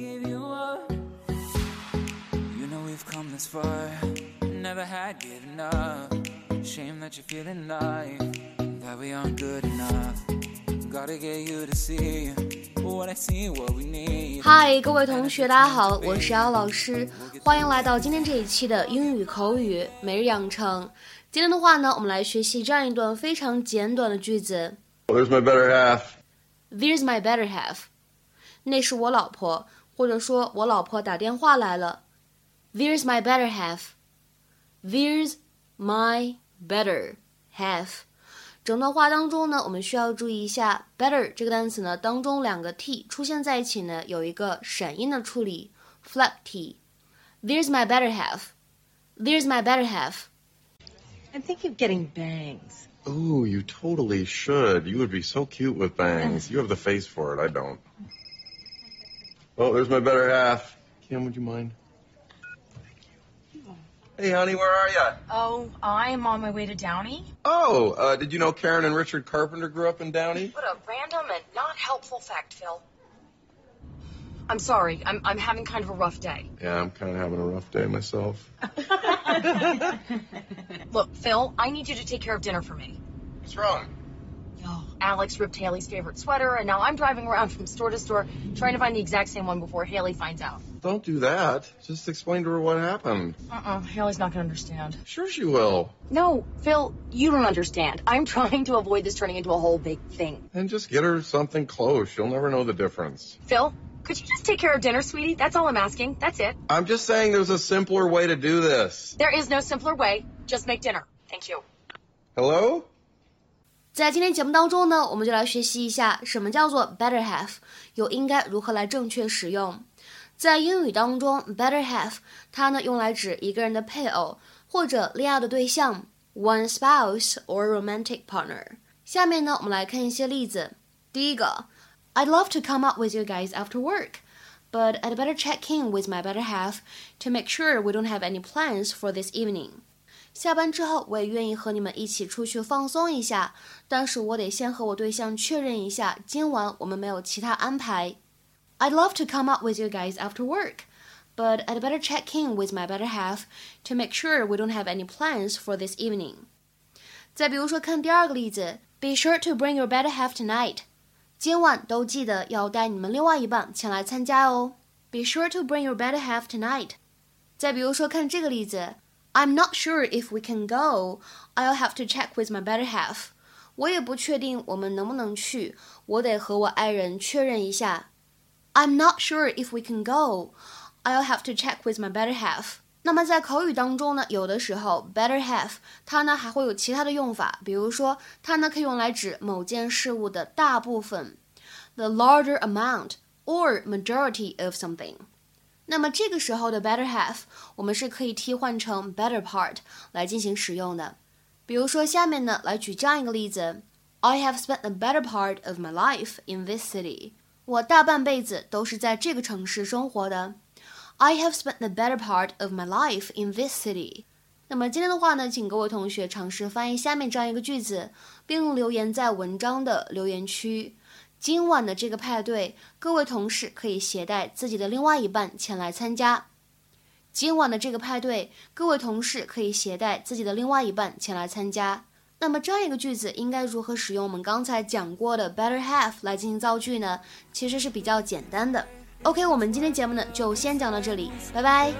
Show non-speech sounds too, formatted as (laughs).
give you up. You know we've come this far, never had good enough. Shame that you're feeling life, that we aren't good enough. Gotta get you to see what I see, what we need. 嗨，各位同学，大家好，我是姚老师，欢迎来到今天这一期的英语口语每日养成。今天的话呢，我们来学习这样一段非常简短的句子 Well, there's my better half. ：There's my better half。那是我老婆， 或者说我老婆打电话来了。There's my better half. There's my better half. 整段话当中呢，我们需要注意一下 better 这个单词呢，当中两个 t 出现在一起呢，有一个闪音的处理，flap t。There's my better half. There's my better half. I'm thinking of getting bangs. Ooh, you totally should. You would be so cute with bangs. You have the face for it. I don't. Oh, there's my better half. Kim, would you mind? Hey, honey, where are you? Oh, I'm on my way to Downey. Oh, uh, did you know Karen and Richard Carpenter grew up in Downey? What a random and not helpful fact, Phil. I'm sorry. I'm, I'm having kind of a rough day. Yeah, I'm kind of having a rough day myself. (laughs) (laughs) Look, Phil, I need you to take care of dinner for me. What's wrong? Oh, Alex ripped Haley's favorite sweater, and now I'm driving around from store to store trying to find the exact same one before Haley finds out. Don't do that. Just explain to her what happened. Uh-uh, Haley's not gonna understand. Sure she will. No, Phil, you don't understand. I'm trying to avoid this turning into a whole big thing. And just get her something close. She'll never know the difference. Phil, could you just take care of dinner, sweetie? That's all I'm asking. That's it. I'm just saying there's a simpler way to do this. There is no simpler way. Just make dinner. Thank you. Hello? 在今天节目当中呢，我们就来学习一下什么叫做 better half，又应该如何来正确使用。在英语当中，better half 它呢用来指一个人的配偶或者恋爱的对象，one spouse or romantic partner。下面呢，我们来看一些例子。第一个，I'd love to come out with you guys after work。But I'd better check in with my better half to make sure we don't have any plans for this evening. 下班之后，我也愿意和你们一起出去放松一下，但是我得先和我对象确认一下，今晚我们没有其他安排。I'd love to come out with you guys after work, but I'd better check in with my better half to make sure we don't have any plans for this evening. 再比如说，看第二个例子，Be sure to bring your better half tonight. 今晚都记得要带你们另外一半前来参加哦。Be sure to bring your better half tonight. 再比如说，看这个例子。 I'm not sure if we can go. I'll have to check with my better half. 我也不确定我们能不能去，我得和我爱人确认一下。I'm not sure if we can go. I'll have to check with my better half. 那么在口语当中呢，有的时候 better half 它呢还会有其他的用法，比如说它呢可以用来指某件事物的大部分，the larger amount or majority of something。 那么这个时候的 better half 我们是可以替换成 better part 来进行使用的。比如说下面呢来举这样一个例子：I have spent the better part of my life in this city。我大半辈子都是在这个城市生活的。I have spent the better part of my life in this city。那么今天的话呢，请各位同学尝试翻译下面这样一个句子，并留言在文章的留言区。今晚的这个派对，各位同事可以携带自己的另外一半前来参加。今晚的这个派对，各位同事可以携带自己的另外一半前来参加。那么这样一个句子应该如何使用我们刚才讲过的 better half 来进行造句呢？其实是比较简单的。OK，我们今天节目呢就先讲到这里，拜拜。